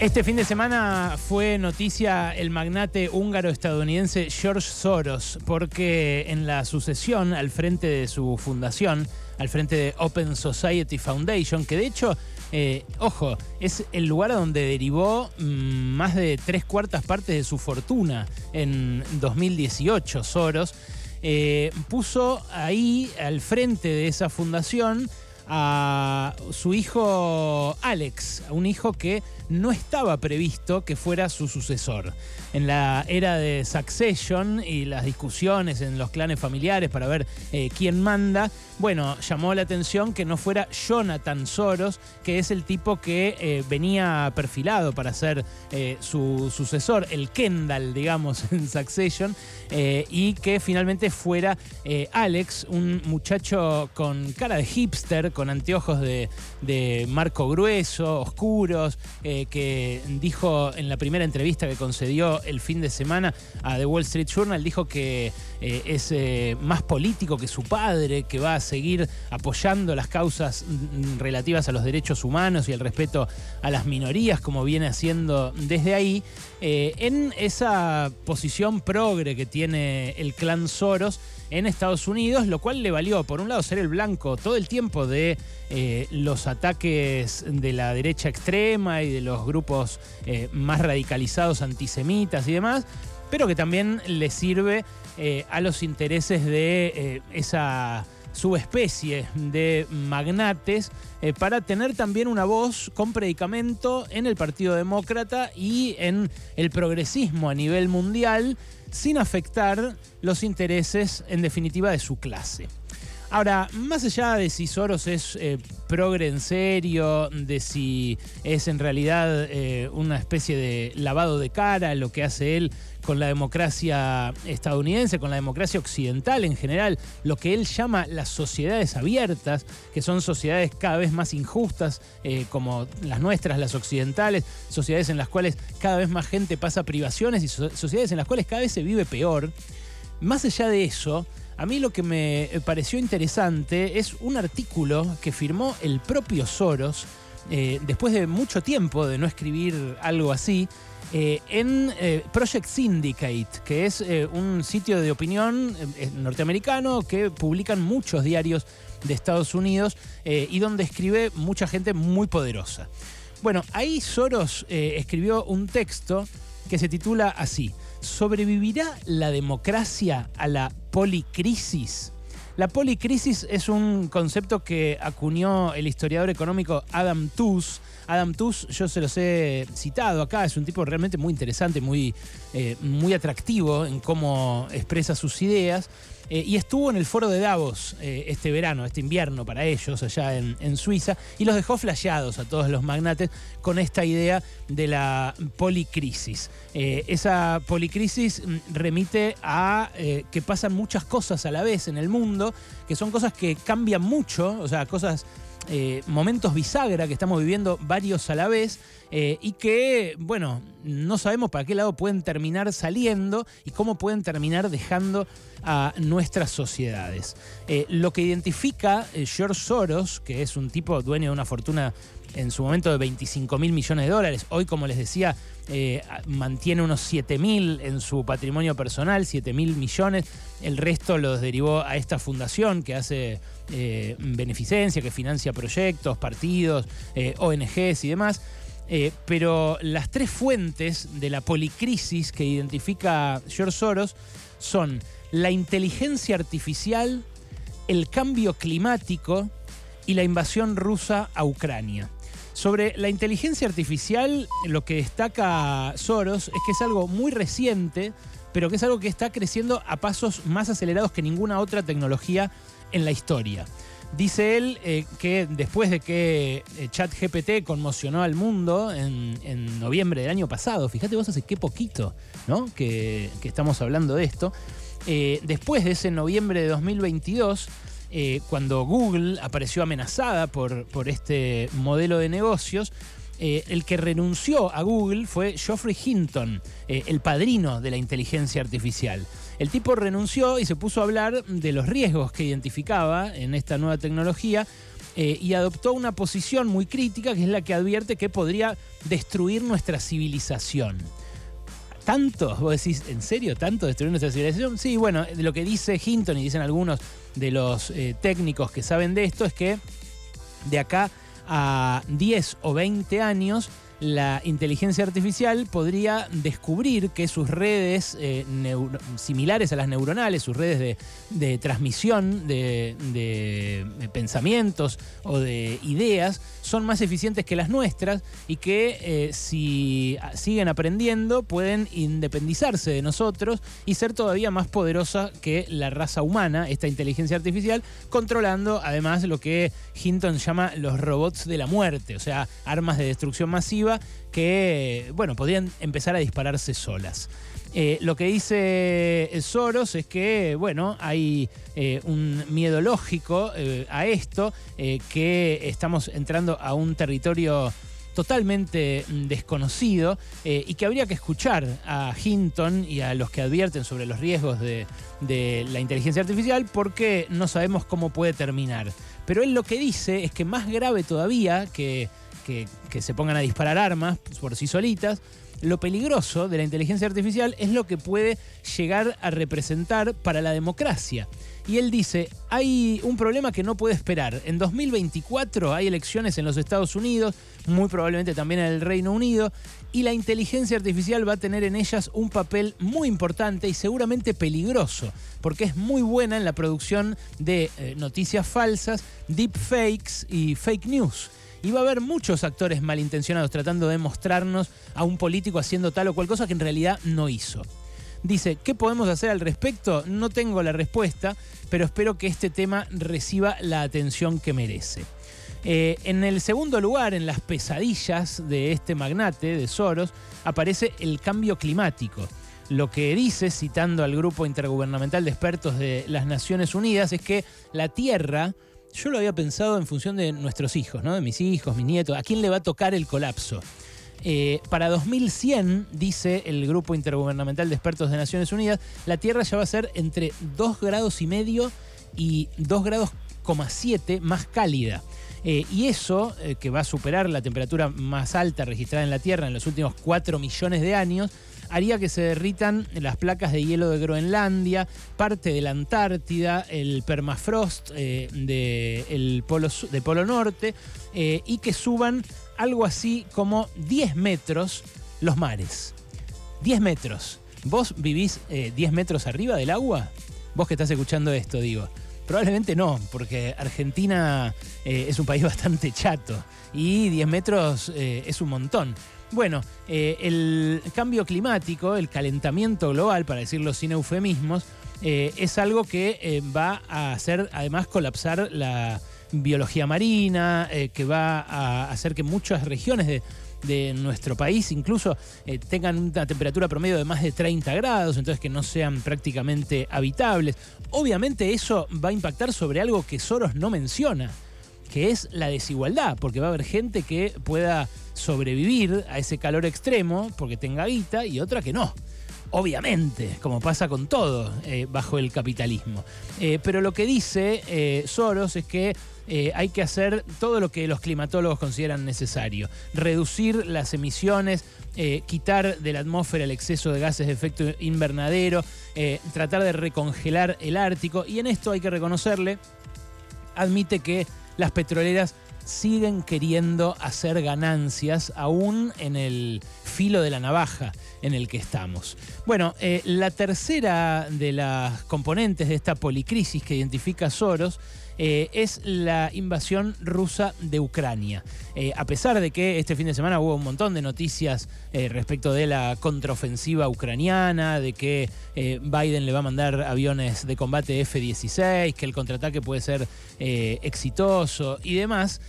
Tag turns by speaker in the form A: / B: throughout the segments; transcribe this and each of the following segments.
A: Este fin de semana fue noticia el magnate húngaro-estadounidense George Soros, porque en la sucesión al frente de su fundación, al frente de Open Society Foundation, que de hecho, eh, ojo, es el lugar donde derivó mm, más de tres cuartas partes de su fortuna en 2018, Soros, eh, puso ahí al frente de esa fundación a su hijo Alex, un hijo que no estaba previsto que fuera su sucesor. En la era de Succession y las discusiones en los clanes familiares para ver eh, quién manda, bueno, llamó la atención que no fuera Jonathan Soros, que es el tipo que eh, venía perfilado para ser eh, su sucesor, el Kendall, digamos, en Succession, y que finalmente fuera Alex, un muchacho con cara de hipster, con anteojos de, marco grueso, oscuros, que dijo en la primera entrevista que concedió el fin de semana a The Wall Street Journal, dijo que eh, es eh, más político que su padre, que va a seguir apoyando las causas mm, relativas a los derechos humanos y el respeto a las minorías, como viene haciendo desde ahí, eh, en esa posición progre que tiene el clan Soros en Estados Unidos, lo cual le valió, por un lado, ser el blanco todo el tiempo de los ataques de la derecha extrema y de los grupos más radicalizados antisemitas y demás, pero que también le sirve eh, a los intereses de eh, esa subespecie de magnates eh, para tener también una voz con predicamento en el Partido Demócrata y en el progresismo a nivel mundial sin afectar los intereses en definitiva de su clase. Ahora, más allá de si Soros es eh, progre en serio, de si es en realidad eh, una especie de lavado de cara lo que hace él con la democracia estadounidense, con la democracia occidental en general, lo que él llama las sociedades abiertas, que son sociedades cada vez más injustas, eh, como las nuestras, las occidentales, sociedades en las cuales cada vez más gente pasa privaciones y sociedades en las cuales cada vez se vive peor. Más allá de eso, a mí lo que me eh, pareció interesante es un artículo que firmó el propio Soros, eh, después de mucho tiempo de no escribir algo así, eh, en Project Syndicate, que es un sitio de opinión norteamericano que publican muchos diarios de Estados Unidos y donde escribe mucha gente muy poderosa. Bueno, ahí Soros escribió un texto que se titula así. ¿Sobrevivirá la democracia a la policrisis? La policrisis es un concepto que acuñó el historiador económico Adam Tooze. Adam Tooze, yo se los he citado acá, es un tipo realmente muy interesante, muy, eh, muy atractivo en cómo expresa sus ideas. Eh, y estuvo en el foro de Davos eh, este verano, este invierno para ellos, allá en, Suiza, y los dejó flasheados a todos los magnates con esta idea de la policrisis. Eh, esa policrisis mm, remite a que pasan muchas cosas a la vez en el mundo, que son cosas que cambian mucho, o sea, cosas eh, momentos bisagra que estamos viviendo varios a la vez eh, y que, bueno, no sabemos para qué lado pueden terminar saliendo y cómo pueden terminar dejando a nuestras sociedades. Eh, lo que identifica George Soros, que es un tipo dueño de una fortuna en su momento de 25 mil millones de dólares. Hoy, como les decía, eh, mantiene unos 7 mil en su patrimonio personal, 7 mil millones. El resto los derivó a esta fundación que hace eh, beneficencia, que financia proyectos, partidos, eh, ONGs y demás. pero las tres fuentes de la policrisis que identifica George Soros son la inteligencia artificial, el cambio climático y la invasión rusa a Ucrania. Sobre la inteligencia artificial, lo que destaca Soros es que es algo muy reciente, pero que es algo que está creciendo a pasos más acelerados que ninguna otra tecnología en la historia. Dice él eh, que después de que eh, ChatGPT conmocionó al mundo en, noviembre del año pasado, fíjate vos hace qué poquito ¿no? que, estamos hablando de esto, eh, después de ese noviembre de 2022, eh, cuando Google apareció amenazada por, por este modelo de negocios, eh, el que renunció a Google fue Geoffrey Hinton, eh, el padrino de la inteligencia artificial. El tipo renunció y se puso a hablar de los riesgos que identificaba en esta nueva tecnología y adoptó una posición muy crítica que es la que advierte que podría destruir nuestra civilización. ¿Tanto? Vos decís, ¿en serio tanto destruir nuestra civilización? Sí, bueno, lo que dice Hinton y dicen algunos de los técnicos que saben de esto es que de acá a 10 o 20 años la inteligencia artificial podría descubrir que sus redes eh, similares a las neuronales, sus redes de, transmisión de, pensamientos o de ideas, son más eficientes que las nuestras y que eh, si siguen aprendiendo pueden independizarse de nosotros y ser todavía más poderosa que la raza humana, esta inteligencia artificial, controlando además lo que Hinton llama los robots de la muerte, o sea, armas de destrucción masiva que, bueno, podrían empezar a dispararse solas. Eh, lo que dice Soros es que, bueno, hay eh, un miedo lógico eh, a esto, que estamos entrando a un territorio totalmente desconocido y que habría que escuchar a Hinton y a los que advierten sobre los riesgos de, de la inteligencia artificial porque no sabemos cómo puede terminar. Pero él lo que dice es que más grave todavía que que, se pongan a disparar armas por sí solitas. Lo peligroso de la inteligencia artificial es lo que puede llegar a representar para la democracia. Y él dice, hay un problema que no puede esperar. En 2024 hay elecciones en los Estados Unidos, muy probablemente también en el Reino Unido, y la inteligencia artificial va a tener en ellas un papel muy importante y seguramente peligroso, porque es muy buena en la producción de eh, noticias falsas, deepfakes y fake news y va a haber muchos actores malintencionados tratando de mostrarnos a un político haciendo tal o cual cosa que en realidad no hizo. Dice, ¿qué podemos hacer al respecto? No tengo la respuesta, pero espero que este tema reciba la atención que merece. Eh, en el segundo lugar, en las pesadillas de este magnate, de Soros, aparece el cambio climático. Lo que dice, citando al Grupo Intergubernamental de Expertos de las Naciones Unidas, es que la Tierra yo lo había pensado en función de nuestros hijos, ¿no? de mis hijos, mis nietos, a quién le va a tocar el colapso. Eh, para 2100, dice el Grupo Intergubernamental de Expertos de Naciones Unidas, la Tierra ya va a ser entre 2 grados y medio y 2 grados, 7 más cálida. Eh, y eso, eh, que va a superar la temperatura más alta registrada en la Tierra en los últimos 4 millones de años, haría que se derritan las placas de hielo de Groenlandia, parte de la Antártida, el permafrost eh, de polo, de Polo Norte eh, y que suban algo así como 10 metros los mares. 10 metros. ¿Vos vivís 10 eh, metros arriba del agua? Vos que estás escuchando esto, digo. Probablemente no, porque Argentina es un país bastante chato y 10 metros es un montón. Bueno, eh, el cambio climático, el calentamiento global, para decirlo sin eufemismos, eh, es algo que eh, va a hacer además colapsar la biología marina, que va a hacer que muchas regiones de, de nuestro país incluso tengan una temperatura promedio de más de 30 grados, entonces que no sean prácticamente habitables. Obviamente eso va a impactar sobre algo que Soros no menciona, que es la desigualdad, porque va a haber gente que pueda sobrevivir a ese calor extremo porque tenga guita y otra que no. Obviamente, como pasa con todo eh, bajo el capitalismo. Eh, pero lo que dice eh, Soros es que hay que hacer todo lo que los climatólogos consideran necesario. Reducir las emisiones, quitar de la atmósfera el exceso de gases de efecto invernadero, tratar de recongelar el Ártico. Y en esto hay que reconocerle, admite que las petroleras siguen queriendo hacer ganancias aún en el filo de la navaja en el que estamos. Bueno, eh, la tercera de las componentes de esta policrisis que identifica Soros eh, es la invasión rusa de Ucrania. Eh, a pesar de que este fin de semana hubo un montón de noticias respecto de la contraofensiva ucraniana, de que Biden le va a mandar aviones de combate F-16, que el contraataque puede ser exitoso y demás,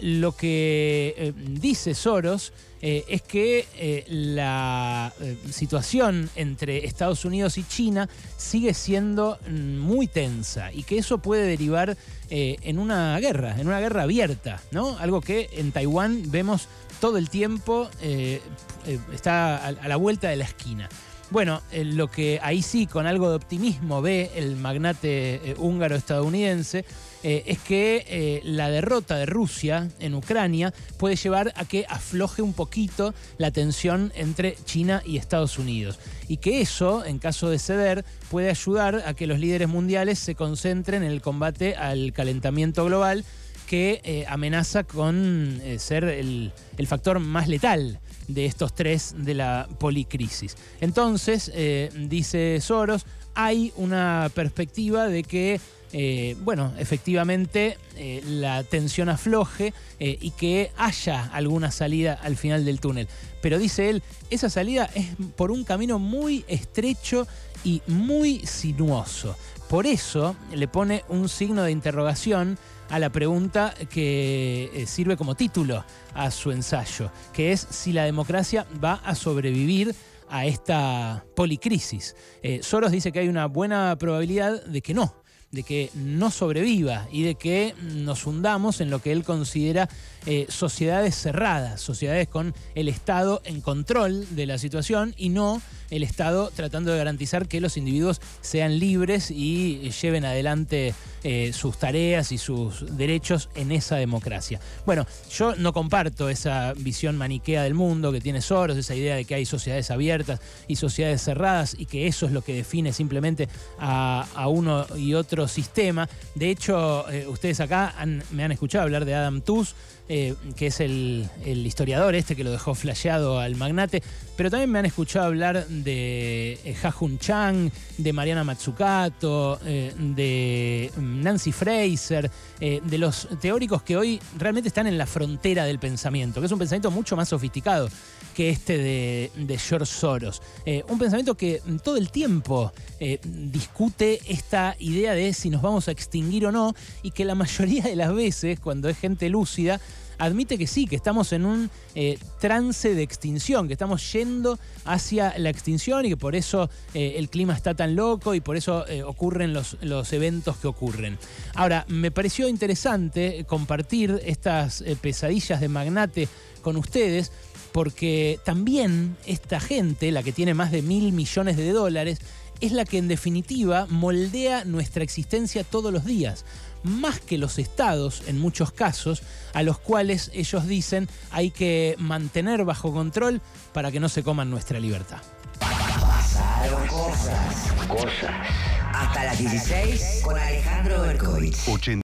A: lo que dice Soros eh, es que eh, la eh, situación entre Estados Unidos y China sigue siendo mm, muy tensa y que eso puede derivar en una guerra, en una guerra abierta, ¿no? Algo que en Taiwán vemos todo el tiempo, está a, la vuelta de la esquina. Bueno, lo que ahí sí, con algo de optimismo, ve el magnate húngaro estadounidense eh, es que eh, la derrota de Rusia en Ucrania puede llevar a que afloje un poquito la tensión entre China y Estados Unidos. Y que eso, en caso de ceder, puede ayudar a que los líderes mundiales se concentren en el combate al calentamiento global que eh, amenaza con ser el, factor más letal de estos tres de la policrisis. Entonces, dice Soros, hay una perspectiva de que eh, bueno, efectivamente eh, la tensión afloje eh, y que haya alguna salida al final del túnel. Pero dice él, esa salida es por un camino muy estrecho y muy sinuoso. Por eso le pone un signo de interrogación a la pregunta que sirve como título a su ensayo, que es si la democracia va a sobrevivir a esta policrisis. Soros dice que hay una buena probabilidad de que no, de que no sobreviva y de que nos hundamos en lo que él considera eh, sociedades cerradas, sociedades con el Estado en control de la situación y no el Estado tratando de garantizar que los individuos sean libres y lleven adelante eh, sus tareas y sus derechos en esa democracia. Bueno, yo no comparto esa visión maniquea del mundo que tiene Soros, esa idea de que hay sociedades abiertas y sociedades cerradas y que eso es lo que define simplemente a, uno y otro sistema. De hecho, eh, ustedes acá me han escuchado hablar de Adam Tooze, eh, que es el, historiador este que lo dejó flasheado al magnate, pero también me han escuchado hablar de eh, Ha-Hun Chang, de Mariana Matsukato, eh, de Nancy Fraser, de los teóricos que hoy realmente están en la frontera del pensamiento, que es un pensamiento mucho más sofisticado que este de, George Soros. un pensamiento que todo el tiempo discute esta idea de si nos vamos a extinguir o no, y que la mayoría de las veces, cuando es gente lúcida, admite que sí, que estamos en un eh, trance de extinción, que estamos yendo hacia la extinción y que por eso eh, el clima está tan loco y por eso eh, ocurren los, los, eventos que ocurren. Ahora, me pareció interesante compartir estas pesadillas de magnate con ustedes porque también esta gente, la que tiene más de mil millones de dólares, es la que en definitiva moldea nuestra existencia todos los días más que los estados en muchos casos, a los cuales ellos dicen hay que mantener bajo control para que no se coman nuestra libertad.
B: Pasaron cosas. Cosas. Hasta las 16 con Alejandro Berkovich.